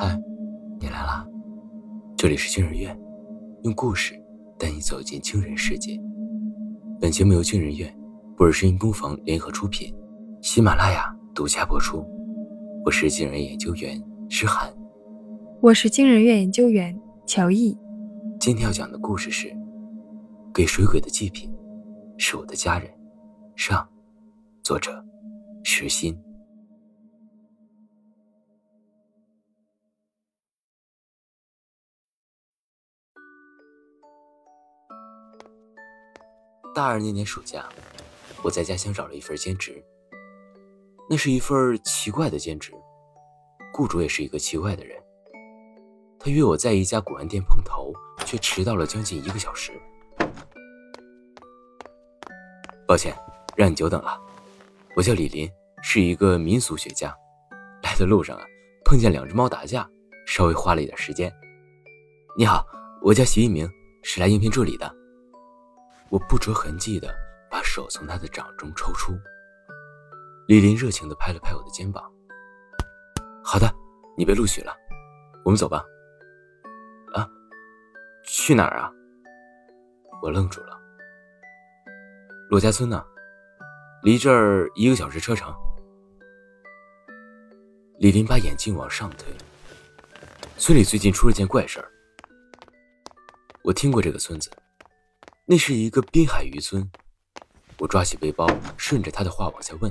嗨，你来啦！这里是惊人院，用故事带你走进惊人世界。本节目由惊人院、布尔声音工坊联合出品，喜马拉雅独家播出。我是惊人研究员诗涵，我是惊人院研究员乔毅。今天要讲的故事是：给水鬼的祭品是我的家人。上，作者石心。大二那年暑假，我在家乡找了一份兼职。那是一份奇怪的兼职，雇主也是一个奇怪的人。他约我在一家古玩店碰头，却迟到了将近一个小时。抱歉，让你久等了。我叫李林，是一个民俗学家。来的路上啊，碰见两只猫打架，稍微花了一点时间。你好，我叫徐一鸣，是来应聘助理的。我不着痕迹的把手从他的掌中抽出。李林热情的拍了拍我的肩膀。好的，你被录取了，我们走吧。啊，去哪儿啊？我愣住了。骆家村呢？离这儿一个小时车程。李林把眼镜往上推。村里最近出了件怪事儿。我听过这个村子。那是一个滨海渔村，我抓起背包，顺着他的话往下问：“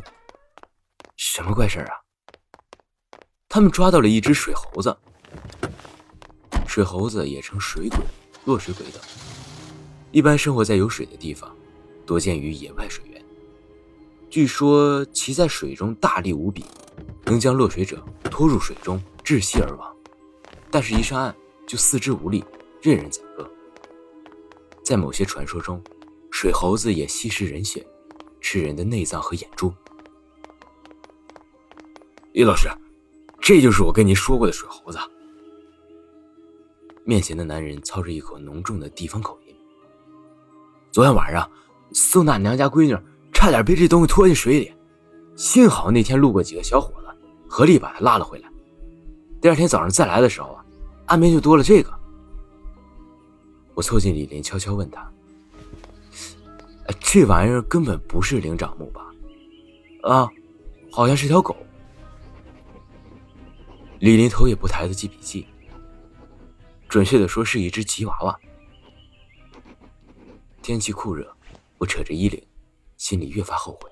什么怪事啊？”他们抓到了一只水猴子。水猴子也称水鬼、落水鬼等，一般生活在有水的地方，多见于野外水源。据说其在水中大力无比，能将落水者拖入水中窒息而亡，但是一上岸就四肢无力，任人宰割。在某些传说中，水猴子也吸食人血，吃人的内脏和眼珠。李老师，这就是我跟您说过的水猴子。面前的男人操着一口浓重的地方口音。昨天晚上，宋大娘家闺女差点被这东西拖进水里，幸好那天路过几个小伙子，合力把她拉了回来。第二天早上再来的时候啊，岸边就多了这个。我凑近李林，悄悄问他：“这玩意儿根本不是灵长目吧？”“啊，好像是条狗。”李林头也不抬的记笔记。准确的说，是一只吉娃娃。天气酷热，我扯着衣领，心里越发后悔。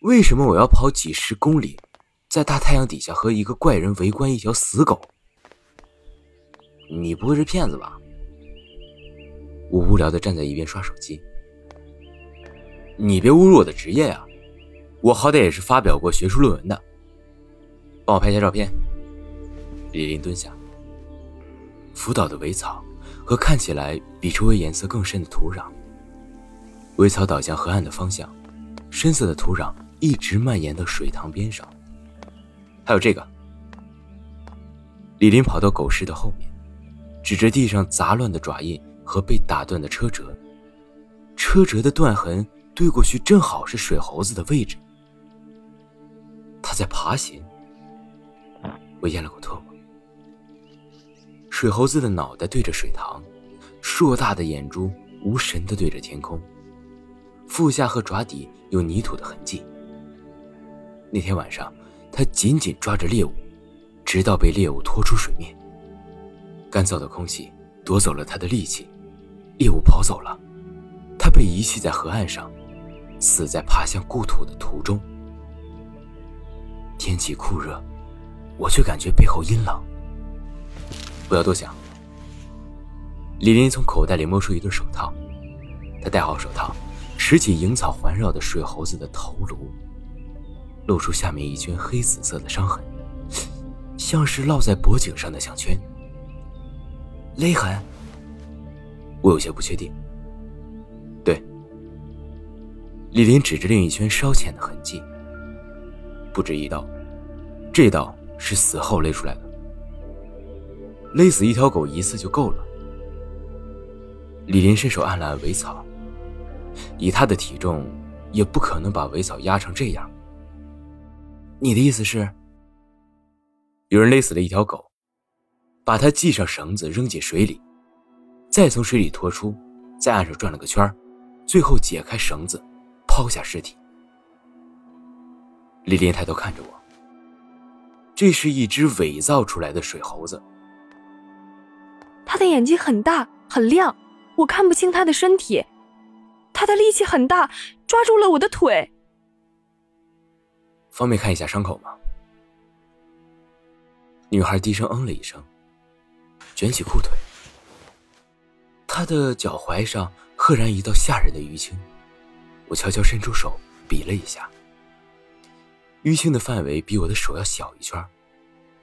为什么我要跑几十公里，在大太阳底下和一个怪人围观一条死狗？你不会是骗子吧？我无聊的站在一边刷手机。你别侮辱我的职业呀！我好歹也是发表过学术论文的。帮我拍下照片。李林蹲下。浮岛的苇草和看起来比周围颜色更深的土壤。苇草倒向河岸的方向，深色的土壤一直蔓延到水塘边上。还有这个。李林跑到狗市的后面。指着地上杂乱的爪印和被打断的车辙，车辙的断痕对过去正好是水猴子的位置。他在爬行。我咽了口唾沫。水猴子的脑袋对着水塘，硕大的眼珠无神的对着天空，腹下和爪底有泥土的痕迹。那天晚上，他紧紧抓着猎物，直到被猎物拖出水面。干燥的空气夺走了他的力气，猎物跑走了，他被遗弃在河岸上，死在爬向故土的途中。天气酷热，我却感觉背后阴冷。不要多想。李林从口袋里摸出一对手套，他戴好手套，拾起萤草环绕的水猴子的头颅，露出下面一圈黑紫色的伤痕，像是烙在脖颈上的项圈。勒痕，我有些不确定。对，李林指着另一圈稍浅的痕迹，不止一刀，这刀是死后勒出来的。勒死一条狗一次就够了。李林伸手按了按苇草，以他的体重，也不可能把苇草压成这样。你的意思是？有人勒死了一条狗，把它系上绳子扔进水里，再从水里拖出，在岸上转了个圈最后解开绳子，抛下尸体。李林抬头看着我，这是一只伪造出来的水猴子。他的眼睛很大很亮，我看不清他的身体。他的力气很大，抓住了我的腿。方便看一下伤口吗？女孩低声嗯了一声，卷起裤腿。他的脚踝上赫然一道吓人的淤青，我悄悄伸出手比了一下，淤青的范围比我的手要小一圈，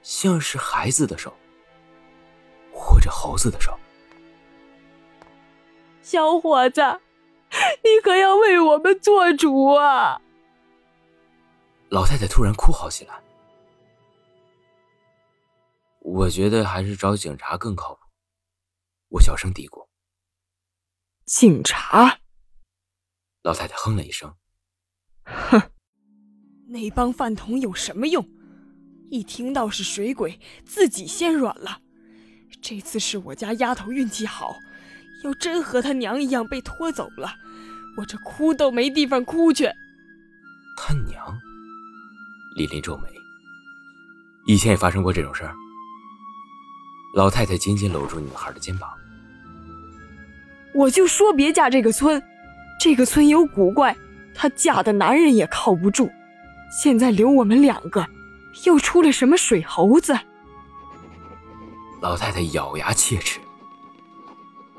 像是孩子的手，或者猴子的手。小伙子，你可要为我们做主啊！老太太突然哭嚎起来。我觉得还是找警察更靠谱。我小声嘀咕。警察。老太太哼了一声。哼，那帮饭桶有什么用？一听到是水鬼，自己先软了。这次是我家丫头运气好，要真和她娘一样被拖走了，我这哭都没地方哭去。他娘？李林皱眉。以前也发生过这种事儿。老太太紧紧搂住女孩的肩膀。我就说别嫁这个村，这个村有古怪，她嫁的男人也靠不住。现在留我们两个，又出了什么水猴子？老太太咬牙切齿，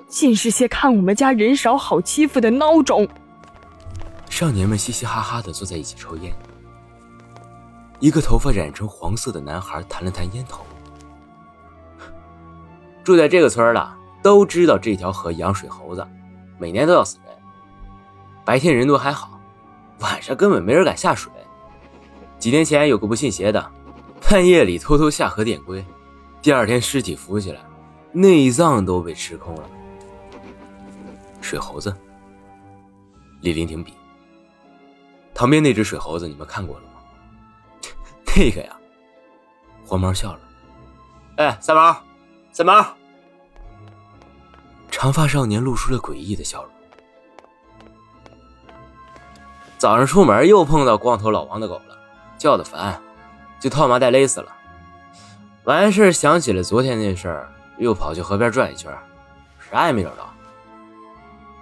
尽是些看我们家人少好欺负的孬种。少年们嘻嘻哈哈的坐在一起抽烟。一个头发染成黄色的男孩弹了弹烟头。住在这个村的都知道这条河养水猴子，每年都要死人。白天人多还好，晚上根本没人敢下水。几年前有个不信邪的，半夜里偷偷下河点龟，第二天尸体浮起来，内脏都被吃空了。水猴子，李林停笔。旁边那只水猴子你们看过了吗？那个呀，黄毛笑了。哎，三毛，三毛。长发少年露出了诡异的笑容。早上出门又碰到光头老王的狗了，叫的烦，就套麻袋勒死了。完事想起了昨天那事儿，又跑去河边转一圈，啥也没找到。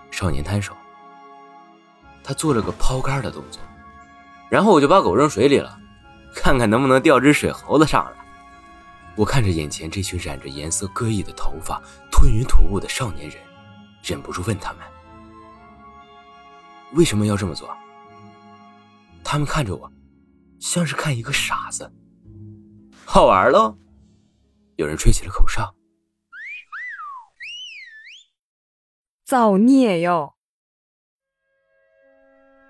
少年摊手，他做了个抛竿的动作，然后我就把狗扔水里了，看看能不能钓只水猴子上来。我看着眼前这群染着颜色各异的头发、吞云吐雾的少年人，忍不住问他们：“为什么要这么做？”他们看着我，像是看一个傻子。好玩喽！有人吹起了口哨。造孽哟！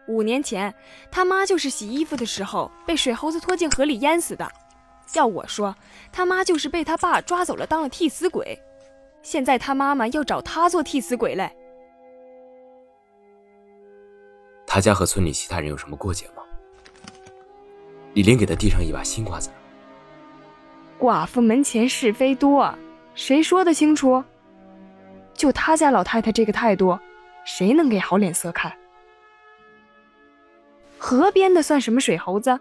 五年前，他妈就是洗衣服的时候被水猴子拖进河里淹死的。要我说，他妈就是被他爸抓走了，当了替死鬼。现在他妈妈要找他做替死鬼嘞。他家和村里其他人有什么过节吗？李林给他递上一把新瓜子。寡妇门前是非多，谁说得清楚？就他家老太太这个态度，谁能给好脸色看？河边的算什么水猴子？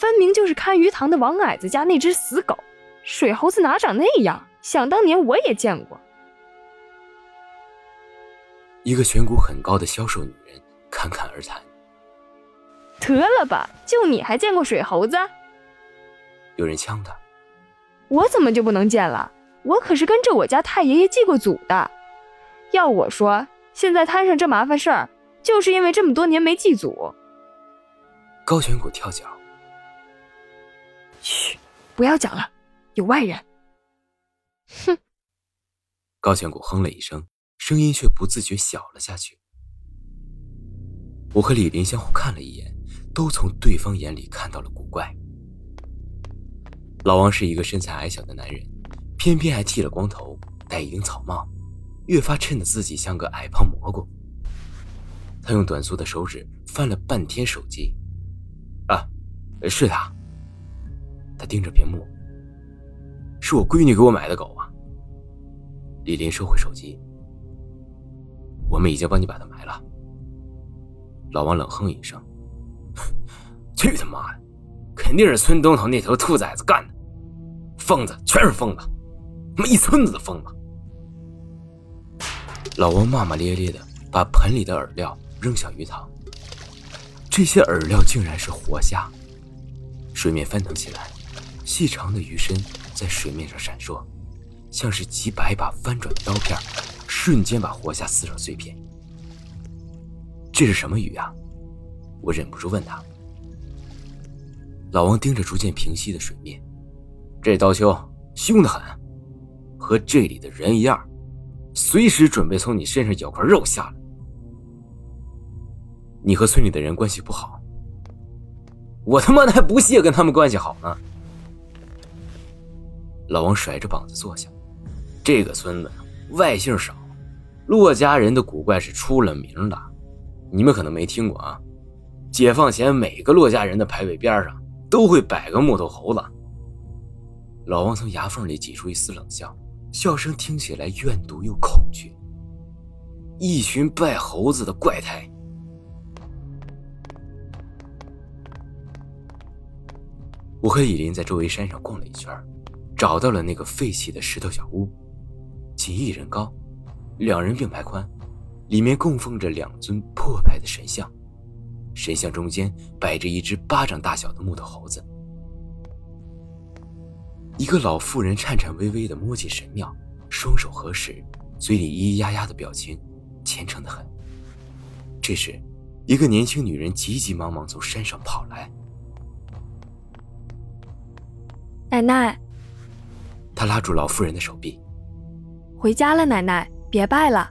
分明就是看鱼塘的王矮子家那只死狗，水猴子哪长那样？想当年我也见过。一个颧骨很高的消瘦女人侃侃而谈：“得了吧，就你还见过水猴子？”有人呛他：“我怎么就不能见了？我可是跟着我家太爷爷祭过祖的。要我说，现在摊上这麻烦事儿，就是因为这么多年没祭祖。”高颧骨跳脚。嘘，不要讲了，有外人。哼！高千骨哼了一声，声音却不自觉小了下去。我和李林相互看了一眼，都从对方眼里看到了古怪。老王是一个身材矮小的男人，偏偏还剃了光头，戴一顶草帽，越发衬得自己像个矮胖蘑菇。他用短粗的手指翻了半天手机，啊，是他。他盯着屏幕，是我闺女给我买的狗啊。李林收回手机，我们已经帮你把它埋了。老王冷哼一声：“去他妈的，肯定是村东头那头兔崽子干的，疯子全是疯子，他妈一村子的疯子。”老王骂骂咧咧的把盆里的饵料扔向鱼塘，这些饵料竟然是活虾，水面翻腾起来，细长的鱼身在水面上闪烁，像是几百把翻转的刀片，瞬间把活虾撕成碎片。这是什么鱼啊？我忍不住问他。老王盯着逐渐平息的水面，这刀秋凶得很，和这里的人一样。随时准备从你身上咬块肉下来。你和村里的人关系不好，我他妈的还不屑跟他们关系好呢。老王甩着膀子坐下。这个村子外姓少，骆家人的古怪是出了名的，你们可能没听过啊。解放前，每个骆家人的牌位边上都会摆个木头猴子。老王从牙缝里挤出一丝冷笑。笑声听起来怨毒又恐惧。一群拜猴子的怪胎。我和以林在周围山上逛了一圈，找到了那个废弃的石头小屋，仅一人高，两人并排宽，里面供奉着两尊破败的神像，神像中间摆着一只巴掌大小的木头猴子。一个老妇人颤颤巍巍地摸进神庙，双手合十，嘴里咿咿呀呀的表情，虔诚的很。这时，一个年轻女人急急忙忙从山上跑来。奶奶，她拉住老妇人的手臂：“回家了，奶奶，别拜了。”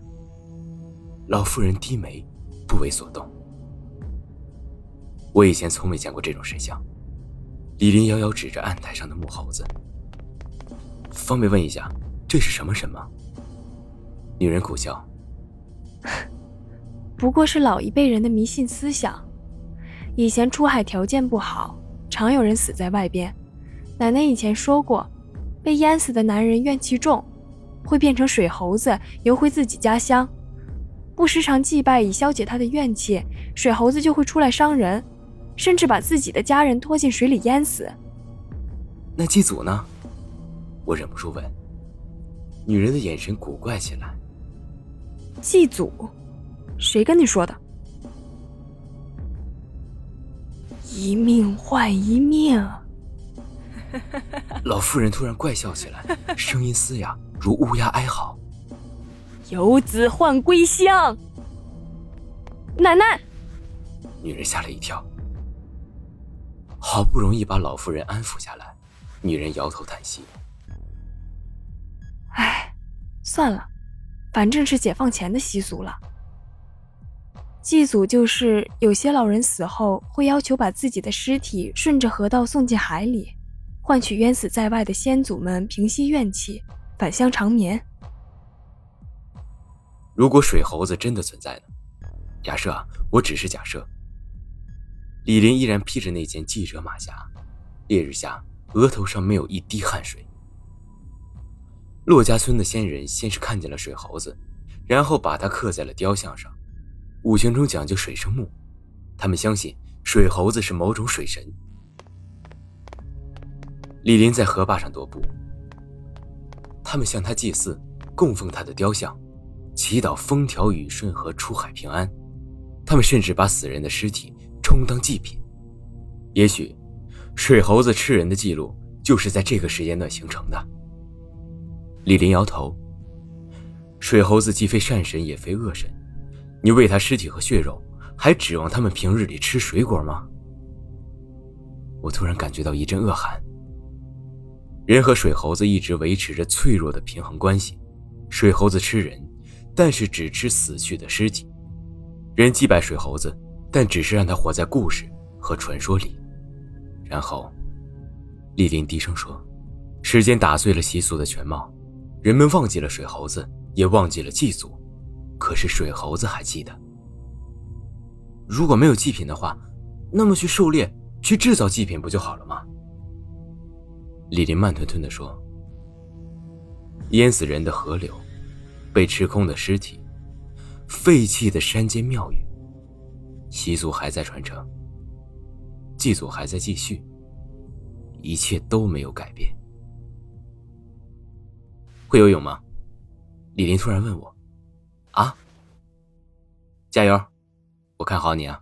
老妇人低眉，不为所动。我以前从未见过这种神像。李林遥遥指着案台上的木猴子。方便问一下，这是什么神吗？女人苦笑，不过是老一辈人的迷信思想。以前出海条件不好，常有人死在外边。奶奶以前说过，被淹死的男人怨气重，会变成水猴子游回自己家乡。不时常祭拜以消解他的怨气，水猴子就会出来伤人，甚至把自己的家人拖进水里淹死。那祭祖呢？我忍不住问，女人的眼神古怪起来。祭祖，谁跟你说的？一命换一命。老妇人突然怪笑起来，声音嘶哑，如乌鸦哀嚎。游子唤归乡。奶奶，女人吓了一跳，好不容易把老妇人安抚下来，女人摇头叹息。唉，算了，反正是解放前的习俗了。祭祖就是有些老人死后会要求把自己的尸体顺着河道送进海里，换取冤死在外的先祖们平息怨气，返乡长眠。如果水猴子真的存在呢？假设啊，我只是假设。李林依然披着那件记者马甲，烈日下额头上没有一滴汗水。骆家村的先人先是看见了水猴子，然后把它刻在了雕像上。五行中讲究水生木，他们相信水猴子是某种水神。李林在河坝上踱步，他们向他祭祀，供奉他的雕像，祈祷风调雨顺和出海平安。他们甚至把死人的尸体充当祭品。也许，水猴子吃人的记录就是在这个时间段形成的。李林摇头。水猴子既非善神，也非恶神，你喂它尸体和血肉，还指望他们平日里吃水果吗？我突然感觉到一阵恶寒。人和水猴子一直维持着脆弱的平衡关系，水猴子吃人，但是只吃死去的尸体；人祭拜水猴子，但只是让它活在故事和传说里。然后，丽林低声说：“时间打碎了习俗的全貌。”人们忘记了水猴子，也忘记了祭祖，可是水猴子还记得。如果没有祭品的话，那么去狩猎，去制造祭品不就好了吗？李林慢吞吞地说：“淹死人的河流，被吃空的尸体，废弃的山间庙宇，习俗还在传承，祭祖还在继续，一切都没有改变。会游泳吗？李林突然问我。啊，加油！我看好你啊。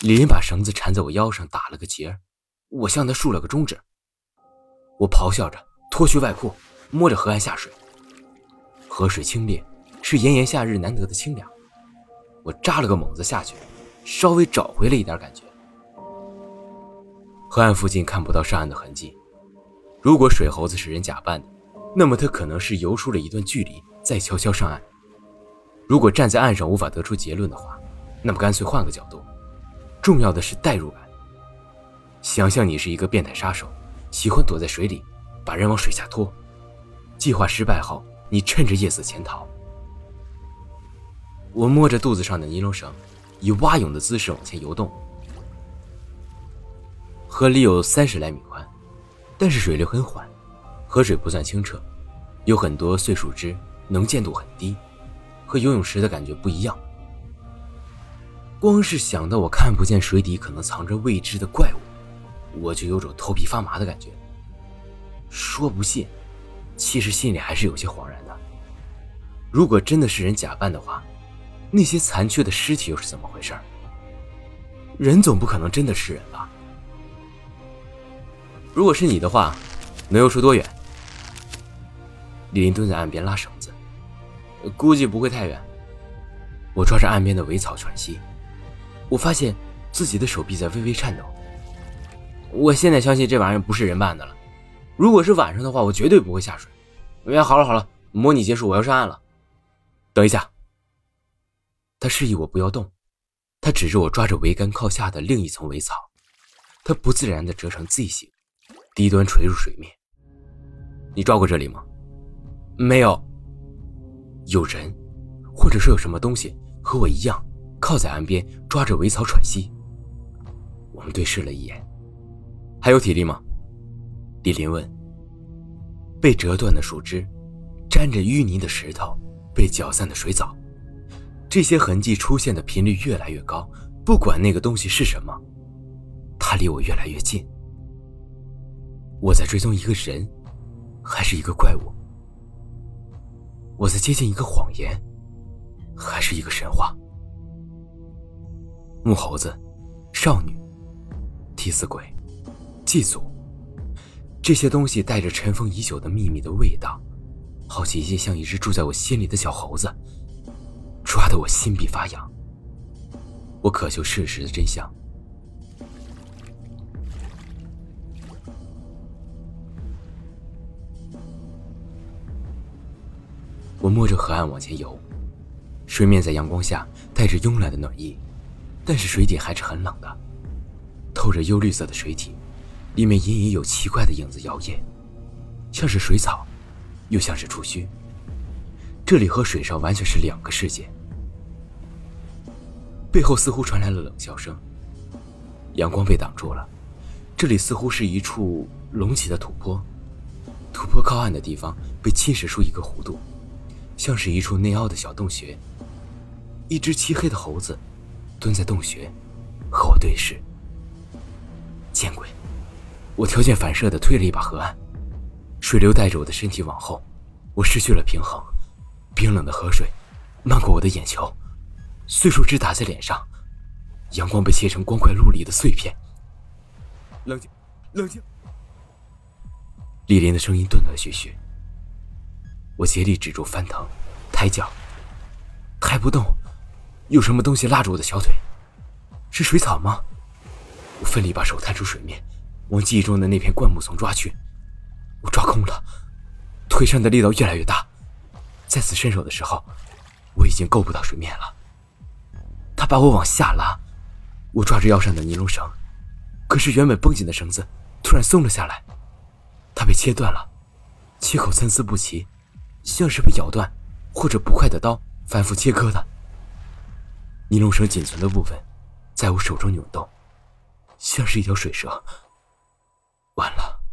李林把绳子缠在我腰上，打了个结我向他竖了个中指。我咆哮着脱去外裤。摸着河岸下水，河水清冽，是炎炎夏日难得的清凉。我扎了个猛子下去，稍微找回了一点感觉。河岸附近看不到上岸的痕迹，如果水猴子是人假扮的，那么他可能是游出了一段距离再悄悄上岸。如果站在岸上无法得出结论的话，那么干脆换个角度。重要的是代入感。想象你是一个变态杀手，喜欢躲在水里，把人往水下拖。计划失败后，你趁着夜色潜逃。我摸着肚子上的尼龙绳，以蛙泳的姿势往前游动。河里有三十来米宽，但是水流很缓，河水不算清澈，有很多碎树枝，能见度很低，和游泳时的感觉不一样。光是想到我看不见水底可能藏着未知的怪物，我就有种头皮发麻的感觉。说不信。其实心里还是有些恍然的。如果真的是人假扮的话，那些残缺的尸体又是怎么回事？人总不可能真的是人吧？如果是你的话，能游出多远？李林蹲在岸边拉绳子，估计不会太远。我抓着岸边的苇草喘息，我发现自己的手臂在微微颤抖。我现在相信这玩意儿不是人扮的了。如果是晚上的话，我绝对不会下水。哎，好了好了，模拟结束，我要上岸了。等一下，他示意我不要动，他指着我抓着桅杆靠下的另一层苇草，他不自然的折成 Z 形，低端垂入水面。你抓过这里吗？没有。有人，或者说有什么东西和我一样，靠在岸边抓着苇草喘息。我们对视了一眼，还有体力吗？李林问：“被折断的树枝，沾着淤泥的石头，被搅散的水藻，这些痕迹出现的频率越来越高。不管那个东西是什么，它离我越来越近。我在追踪一个人，还是一个怪物？我在接近一个谎言，还是一个神话？木猴子，少女，替死鬼，祭祖。”这些东西带着尘封已久的秘密的味道，好奇心像一只住在我心里的小猴子，抓得我心壁发痒。我渴求事实的真相。我摸着河岸往前游，水面在阳光下带着慵懒的暖意，但是水底还是很冷的，透着幽绿色的水体。里面隐隐有奇怪的影子摇曳，像是水草，又像是触须。这里和水上完全是两个世界。背后似乎传来了冷笑声，阳光被挡住了。这里似乎是一处隆起的土坡，土坡靠岸的地方被侵蚀出一个弧度，像是一处内凹的小洞穴。一只漆黑的猴子蹲在洞穴，和我对视。见鬼！我条件反射的推了一把河岸，水流带着我的身体往后，我失去了平衡，冰冷的河水漫过我的眼球，碎树枝打在脸上，阳光被切成光怪陆离的碎片。冷静，冷静。李林的声音断断续续。我竭力止住翻腾，抬脚，抬不动，有什么东西拉住我的小腿？是水草吗？我奋力把手探出水面。往记忆中的那片灌木丛抓去，我抓空了，腿上的力道越来越大。再次伸手的时候，我已经够不到水面了。他把我往下拉，我抓着腰上的尼龙绳，可是原本绷紧的绳子突然松了下来，它被切断了，切口参差不齐，像是被咬断或者不快的刀反复切割的。尼龙绳仅存的部分在我手中扭动，像是一条水蛇。完了。